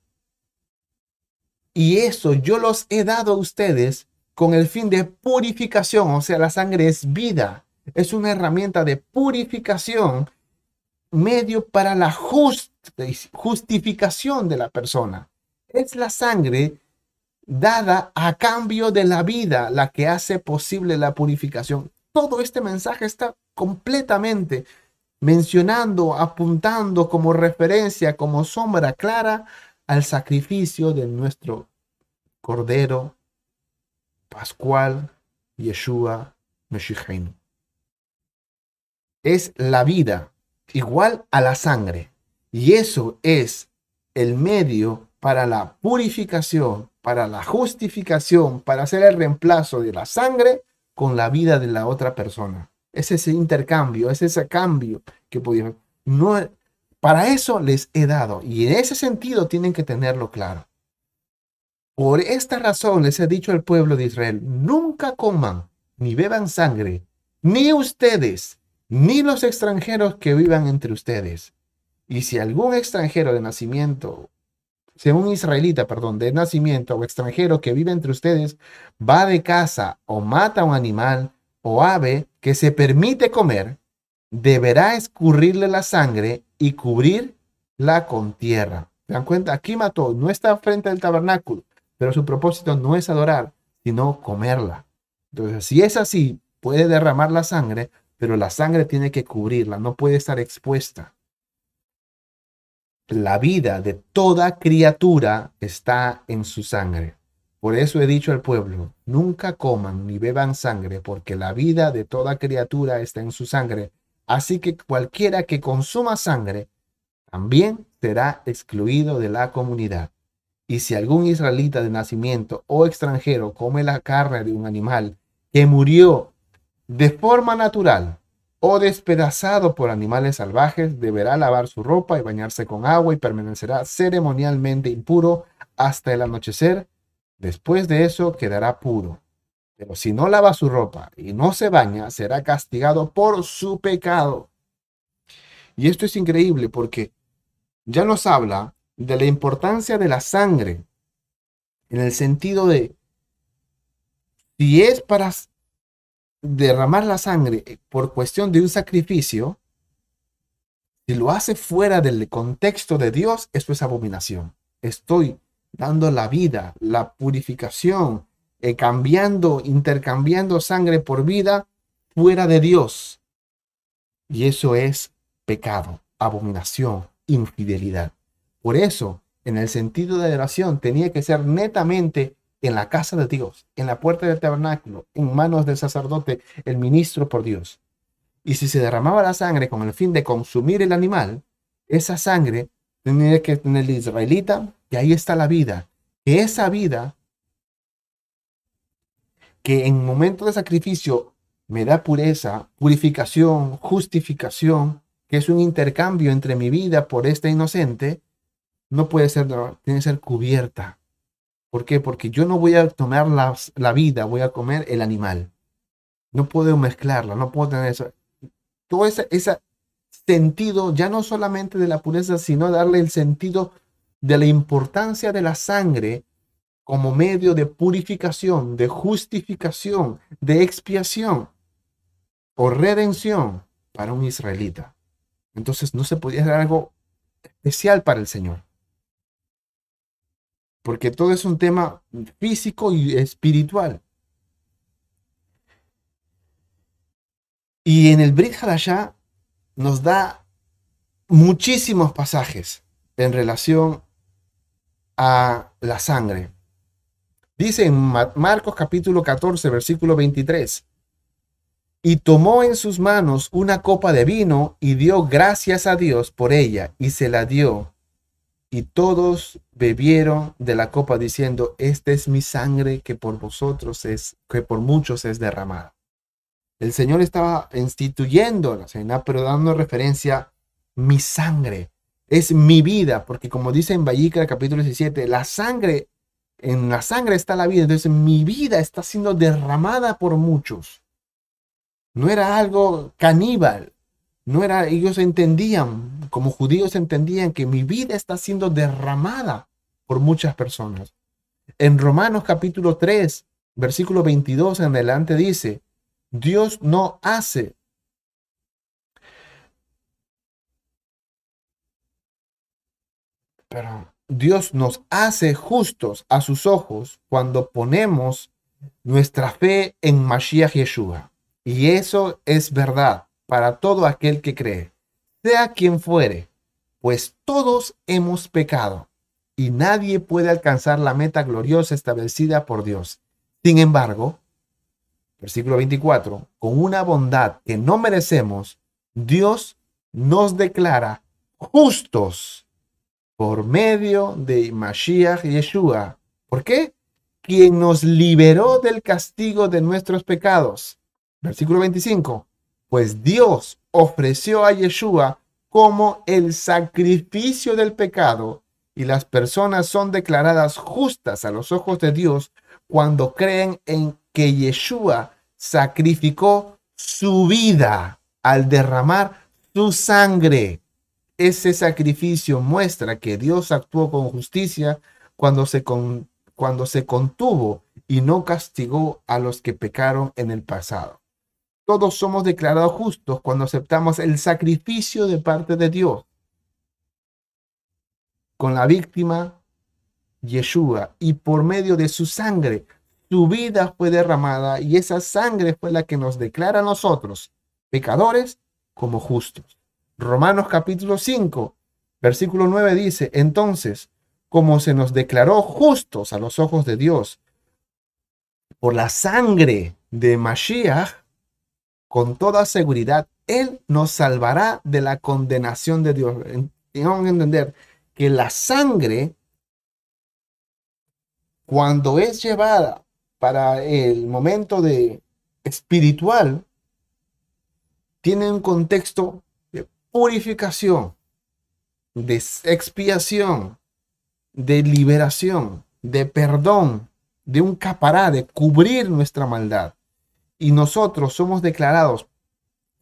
Y eso yo los he dado a ustedes con el fin de purificación, o sea, la sangre es vida, es una herramienta de purificación medio para la justificación de la persona. Es la sangre dada a cambio de la vida la que hace posible la purificación. Todo este mensaje está completamente mencionando, apuntando como referencia, como sombra clara al sacrificio de nuestro Cordero Pascual Yeshua Meshicheinu. Es la vida igual a la sangre. Y eso es el medio para la purificación, para la justificación, para hacer el reemplazo de la sangre con la vida de la otra persona. Es ese intercambio, es ese cambio que pudieron. No, para eso les he dado. Y en ese sentido tienen que tenerlo claro. Por esta razón les he dicho al pueblo de Israel, nunca coman ni beban sangre, ni ustedes, ni los extranjeros que vivan entre ustedes. Y si algún extranjero de nacimiento, si un israelita, perdón, de nacimiento o extranjero que vive entre ustedes, va de casa o mata a un animal o ave que se permite comer, deberá escurrirle la sangre y cubrirla con tierra. ¿Se dan cuenta? Aquí mató, no está frente al tabernáculo, pero su propósito no es adorar, sino comerla. Entonces, si es así, puede derramar la sangre, pero la sangre tiene que cubrirla, no puede estar expuesta. La vida de toda criatura está en su sangre. Por eso he dicho al pueblo, nunca coman ni beban sangre, porque la vida de toda criatura está en su sangre. Así que cualquiera que consuma sangre, también será excluido de la comunidad. Y si algún israelita de nacimiento o extranjero come la carne de un animal que murió de forma natural o despedazado por animales salvajes, deberá lavar su ropa y bañarse con agua y permanecerá ceremonialmente impuro hasta el anochecer. Después de eso quedará puro. Pero si no lava su ropa y no se baña, será castigado por su pecado. Y esto es increíble porque ya nos habla de la importancia de la sangre en el sentido de si es para derramar la sangre eh, por cuestión de un sacrificio, si lo hace fuera del contexto de Dios, eso es abominación. Estoy dando la vida, la purificación, eh, cambiando, intercambiando sangre por vida fuera de Dios. Y eso es pecado, abominación, infidelidad. Por eso, en el sentido de oración, tenía que ser netamente en la casa de Dios, en la puerta del tabernáculo, en manos del sacerdote, el ministro por Dios. Y si se derramaba la sangre con el fin de consumir el animal, esa sangre tenía que tener el israelita, y ahí está la vida. Que esa vida, que en momento de sacrificio me da pureza, purificación, justificación, que es un intercambio entre mi vida por esta inocente, no puede ser, tiene que ser cubierta. ¿Por qué? Porque yo no voy a tomar la, la vida, voy a comer el animal. No puedo mezclarla, no puedo tener eso. Todo ese, ese sentido, ya no solamente de la pureza, sino darle el sentido de la importancia de la sangre como medio de purificación, de justificación, de expiación o redención para un israelita. Entonces no se podía hacer algo especial para el Señor porque todo es un tema físico y espiritual. Y en el Brit nos da muchísimos pasajes en relación a la sangre. Dice en Marcos capítulo 14, versículo 23, y tomó en sus manos una copa de vino y dio gracias a Dios por ella y se la dio y todos bebieron de la copa diciendo, esta es mi sangre que por vosotros es, que por muchos es derramada. El Señor estaba instituyendo la cena, pero dando referencia, mi sangre, es mi vida, porque como dice en Vallica capítulo 17, la sangre, en la sangre está la vida, entonces mi vida está siendo derramada por muchos. No era algo caníbal, no era, ellos entendían, como judíos entendían que mi vida está siendo derramada por muchas personas. En Romanos capítulo 3, versículo 22 en adelante dice, Dios no hace pero Dios nos hace justos a sus ojos cuando ponemos nuestra fe en Mashiach Yeshua. Y eso es verdad para todo aquel que cree, sea quien fuere, pues todos hemos pecado y nadie puede alcanzar la meta gloriosa establecida por Dios. Sin embargo, versículo 24, con una bondad que no merecemos, Dios nos declara justos por medio de Mashiach Yeshua. ¿Por qué? Quien nos liberó del castigo de nuestros pecados. Versículo 25 pues Dios ofreció a Yeshua como el sacrificio del pecado y las personas son declaradas justas a los ojos de Dios cuando creen en que Yeshua sacrificó su vida al derramar su sangre. Ese sacrificio muestra que Dios actuó con justicia cuando se, cuando se contuvo y no castigó a los que pecaron en el pasado. Todos somos declarados justos cuando aceptamos el sacrificio de parte de Dios. Con la víctima, Yeshua, y por medio de su sangre, su vida fue derramada y esa sangre fue la que nos declara a nosotros, pecadores, como justos. Romanos capítulo 5, versículo 9 dice, entonces, como se nos declaró justos a los ojos de Dios por la sangre de Mashiach, con toda seguridad, Él nos salvará de la condenación de Dios. Tenemos que entender que la sangre, cuando es llevada para el momento de espiritual, tiene un contexto purificación, de expiación, de liberación, de perdón, de un capará, de cubrir nuestra maldad. Y nosotros somos declarados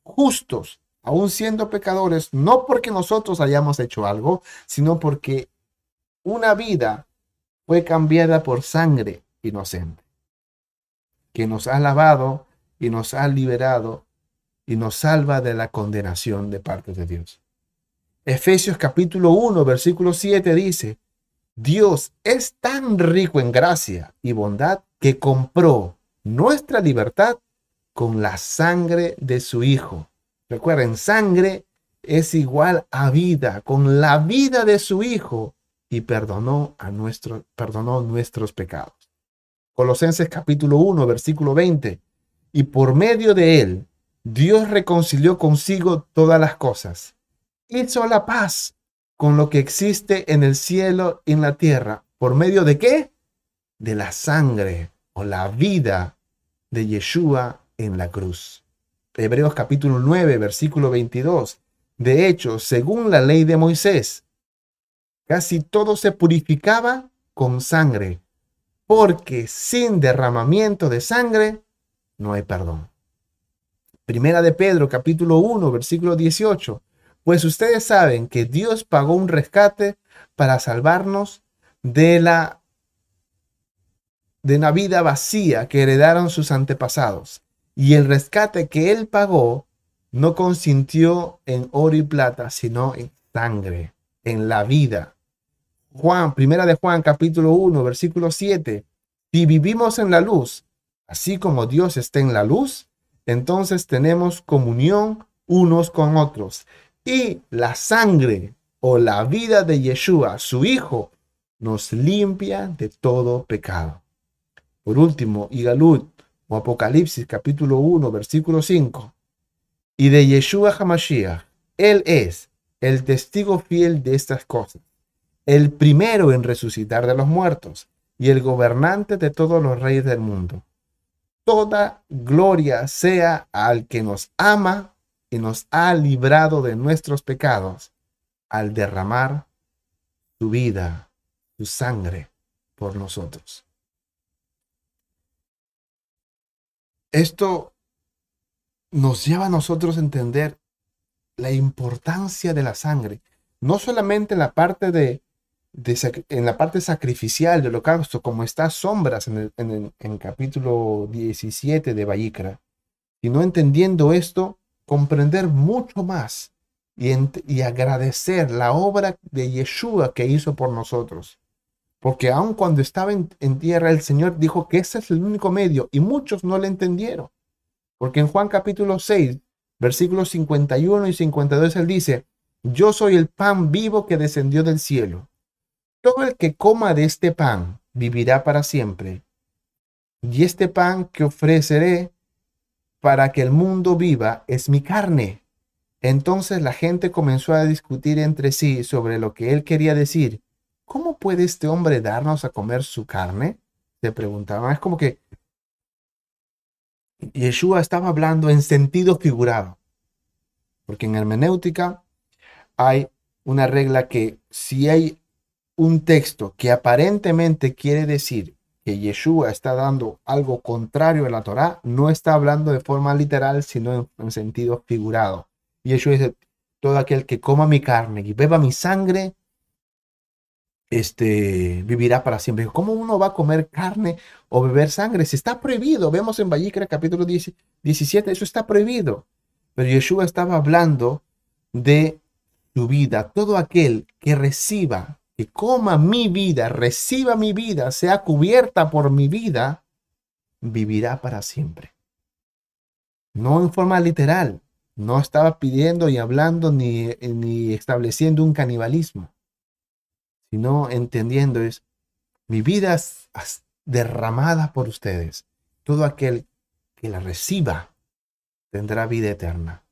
justos, aún siendo pecadores, no porque nosotros hayamos hecho algo, sino porque una vida fue cambiada por sangre inocente, que nos ha lavado y nos ha liberado y nos salva de la condenación de parte de Dios. Efesios capítulo 1, versículo 7 dice, Dios es tan rico en gracia y bondad que compró nuestra libertad con la sangre de su Hijo. Recuerden, sangre es igual a vida, con la vida de su Hijo, y perdonó, a nuestro, perdonó nuestros pecados. Colosenses capítulo 1, versículo 20. Y por medio de él, Dios reconcilió consigo todas las cosas. Hizo la paz con lo que existe en el cielo y en la tierra. ¿Por medio de qué? De la sangre o la vida de Yeshua en la cruz. Hebreos capítulo 9, versículo 22. De hecho, según la ley de Moisés, casi todo se purificaba con sangre, porque sin derramamiento de sangre no hay perdón. Primera de Pedro, capítulo 1, versículo 18. Pues ustedes saben que Dios pagó un rescate para salvarnos de la de una vida vacía que heredaron sus antepasados. Y el rescate que él pagó no consintió en oro y plata, sino en sangre, en la vida. Juan, primera de Juan, capítulo 1, versículo 7. Si vivimos en la luz, así como Dios está en la luz, entonces tenemos comunión unos con otros. Y la sangre o la vida de Yeshua, su Hijo, nos limpia de todo pecado. Por último, Igalut o Apocalipsis capítulo 1, versículo 5. Y de Yeshua Hamashiach, Él es el testigo fiel de estas cosas, el primero en resucitar de los muertos y el gobernante de todos los reyes del mundo. Toda gloria sea al que nos ama y nos ha librado de nuestros pecados al derramar su vida, su sangre por nosotros. Esto nos lleva a nosotros a entender la importancia de la sangre, no solamente en la parte de, en la parte sacrificial del holocausto, como está sombras en el, en el capítulo 17 de Vallicra, sino entendiendo esto, comprender mucho más y, y agradecer la obra de Yeshua que hizo por nosotros. Porque aun cuando estaba en, tierra, el Señor dijo que ese es el único medio y muchos no le entendieron. Porque en Juan capítulo 6, versículos 51 y 52, Él dice, yo soy el pan vivo que descendió del cielo. Todo el que coma de este pan vivirá para siempre. Y este pan que ofreceré para que el mundo viva es mi carne. Entonces la gente comenzó a discutir entre sí sobre lo que él quería decir. ¿cómo puede este hombre darnos a comer su carne? Se preguntaban. Es como que Yeshua estaba hablando en sentido figurado. Porque en hermenéutica hay una regla que si hay un texto que aparentemente quiere decir que Yeshua está dando algo contrario a la Torá, no está hablando de forma literal, sino en, sentido figurado. Yeshua dice, todo aquel que coma mi carne y beba mi sangre, este, vivirá para siempre. ¿Cómo uno va a comer carne o beber sangre? Si está prohibido, vemos en Vallicra capítulo 17, eso está prohibido. Pero Yeshua estaba hablando de su vida. Todo aquel que reciba, que coma mi vida, reciba mi vida, sea cubierta por mi vida, vivirá para siempre. No en forma literal. No estaba pidiendo y hablando ni, ni estableciendo un canibalismo sino entendiendo es, mi vida derramada por ustedes. Todo aquel que la reciba tendrá vida eterna.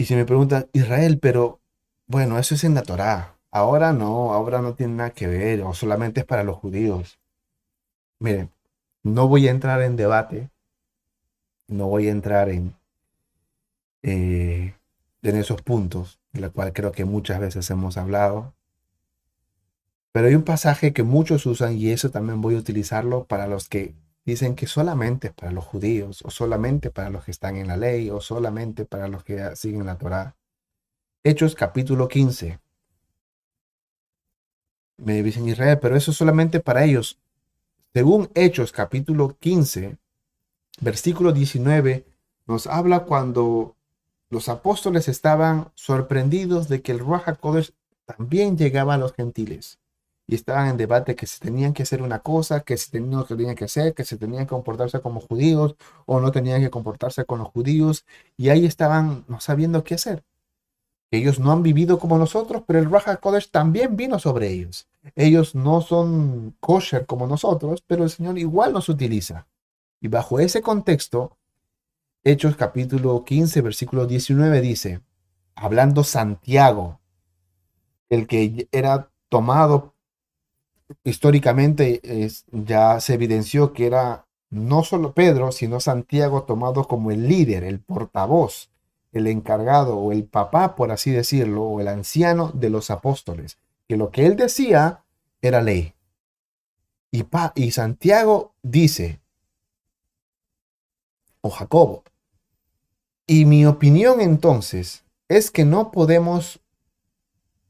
Y si me preguntan, Israel, pero bueno, eso es en la Torá. Ahora no, ahora no tiene nada que ver, o solamente es para los judíos. Miren, no voy a entrar en debate, no voy a entrar en eh, en esos puntos, de la cual creo que muchas veces hemos hablado. Pero hay un pasaje que muchos usan y eso también voy a utilizarlo para los que dicen que solamente para los judíos, o solamente para los que están en la ley, o solamente para los que siguen la Torá. Hechos capítulo 15. Me dicen Israel, pero eso es solamente para ellos. Según Hechos capítulo 15, versículo 19, nos habla cuando los apóstoles estaban sorprendidos de que el Ruach HaKodesh también llegaba a los gentiles. Y estaban en debate que se tenían que hacer una cosa, que tenían, que tenían que hacer, que se tenían que comportarse como judíos o no tenían que comportarse con los judíos. Y ahí estaban no sabiendo qué hacer. Ellos no han vivido como nosotros, pero el Raja Kodesh también vino sobre ellos. Ellos no son kosher como nosotros, pero el Señor igual nos utiliza. Y bajo ese contexto, Hechos capítulo 15, versículo 19 dice, hablando Santiago, el que era tomado históricamente, ya se evidenció que era no solo Pedro, sino Santiago tomado como el líder, el portavoz, el encargado o el papá, por así decirlo, o el anciano de los apóstoles, que lo que él decía era ley. Y, y Santiago dice, o Jacobo, y mi opinión entonces es que no podemos,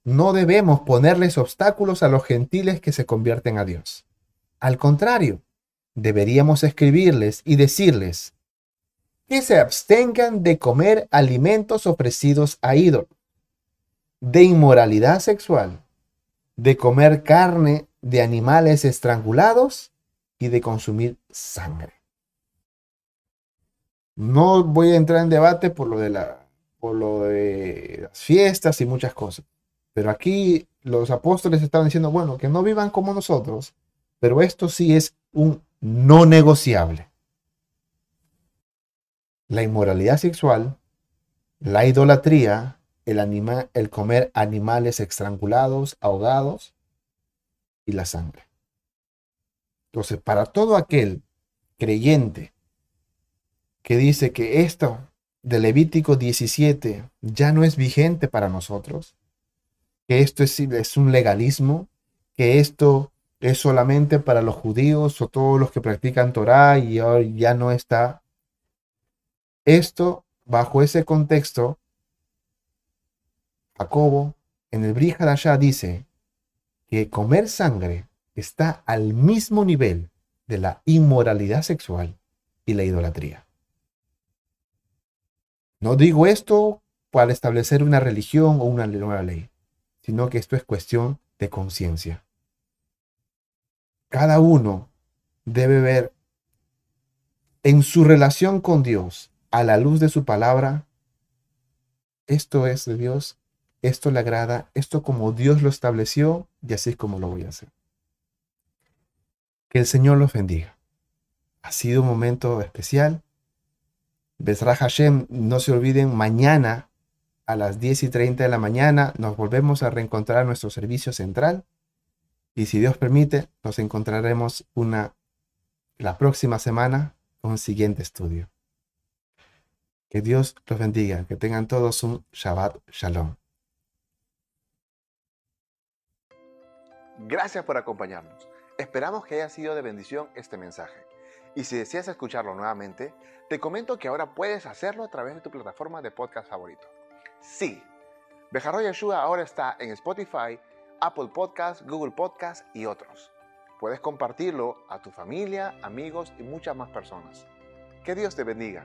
no debemos ponerles obstáculos a los gentiles que se convierten a Dios. Al contrario, deberíamos escribirles y decirles que se abstengan de comer alimentos ofrecidos a ídolos, de inmoralidad sexual, de comer carne de animales estrangulados y de consumir sangre. No voy a entrar en debate por lo de, la, las fiestas y muchas cosas. Pero aquí los apóstoles estaban diciendo, bueno, que no vivan como nosotros, pero esto sí es un no negociable. La inmoralidad sexual, la idolatría, el, el comer animales estrangulados, ahogados y la sangre. Entonces, para todo aquel creyente que dice que esto de Levítico 17 ya no es vigente para nosotros, que esto es, un legalismo, que esto es solamente para los judíos o todos los que practican Torah y ya no está. Esto, bajo ese contexto, Jacobo en el Brihadashah dice que comer sangre está al mismo nivel de la inmoralidad sexual y la idolatría. No digo esto para establecer una religión o una nueva ley, sino que esto es cuestión de conciencia. Cada uno debe ver en su relación con Dios, a la luz de su palabra, esto es de Dios, esto le agrada, esto como Dios lo estableció y así es como lo voy a hacer. Que el Señor los bendiga. Ha sido un momento especial Besra Hashem, no se olviden, mañana a las 10 y 30 de la mañana nos volvemos a reencontrar en nuestro servicio central. Y si Dios permite, nos encontraremos una, la próxima semana con un siguiente estudio. Que Dios los bendiga, que tengan todos un Shabbat Shalom. Gracias por acompañarnos. Esperamos que haya sido de bendición este mensaje. Y si deseas escucharlo nuevamente, te comento que ahora puedes hacerlo a través de tu plataforma de podcast favorito. Sí, Bejarro Yeshua ahora está en Spotify, Apple Podcasts, Google Podcasts y otros. Puedes compartirlo a tu familia, amigos y muchas más personas. Que Dios te bendiga.